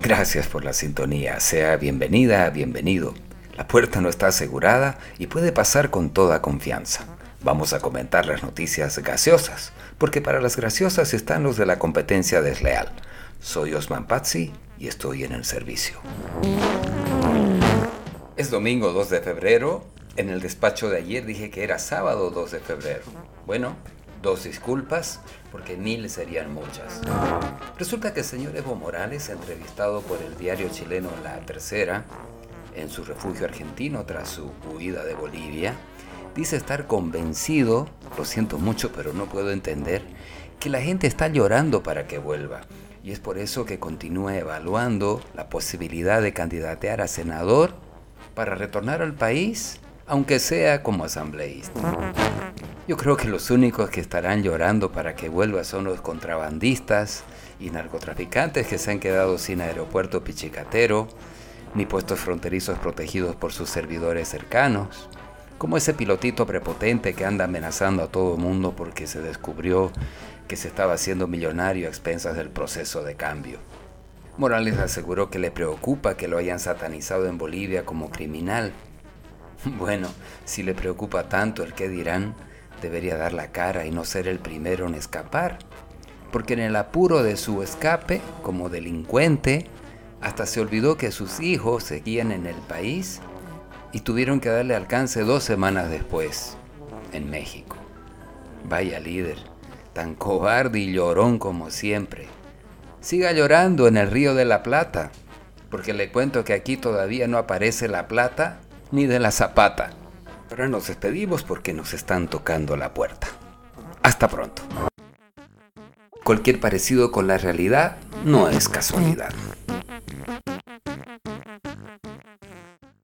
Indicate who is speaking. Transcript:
Speaker 1: Gracias por la sintonía, sea bienvenida, bienvenido. La puerta no está asegurada y puede pasar con toda confianza. Vamos a comentar las noticias gaseosas, porque para las graciosas están los de la competencia desleal. Soy Osman Pazzi y estoy en el servicio. Es domingo 2 de febrero. En el despacho de ayer dije que era sábado 2 de febrero. Bueno, dos disculpas, porque mil serían muchas. Resulta que el señor Evo Morales, entrevistado por el diario chileno La Tercera, en su refugio argentino tras su huida de Bolivia, dice estar convencido, lo siento mucho pero no puedo entender, que la gente está llorando para que vuelva. Y es por eso que continúa evaluando la posibilidad de candidatear a senador para retornar al país, aunque sea como asambleísta. Yo creo que los únicos que estarán llorando para que vuelva son los contrabandistas y narcotraficantes que se han quedado sin aeropuerto pichicatero, ni puestos fronterizos protegidos por sus servidores cercanos, como ese pilotito prepotente que anda amenazando a todo mundo porque se descubrió que se estaba haciendo millonario a expensas del proceso de cambio. Morales aseguró que le preocupa que lo hayan satanizado en Bolivia como criminal. Bueno, si le preocupa tanto el que dirán, debería dar la cara y no ser el primero en escapar, porque en el apuro de su escape como delincuente, hasta se olvidó que sus hijos seguían en el país y tuvieron que darle alcance dos semanas después, en México. Vaya líder, tan cobarde y llorón como siempre. Siga llorando en el río de la Plata, porque le cuento que aquí todavía no aparece la plata ni de la zapata. Pero nos despedimos porque nos están tocando la puerta. Hasta pronto. Cualquier parecido con la realidad no es casualidad.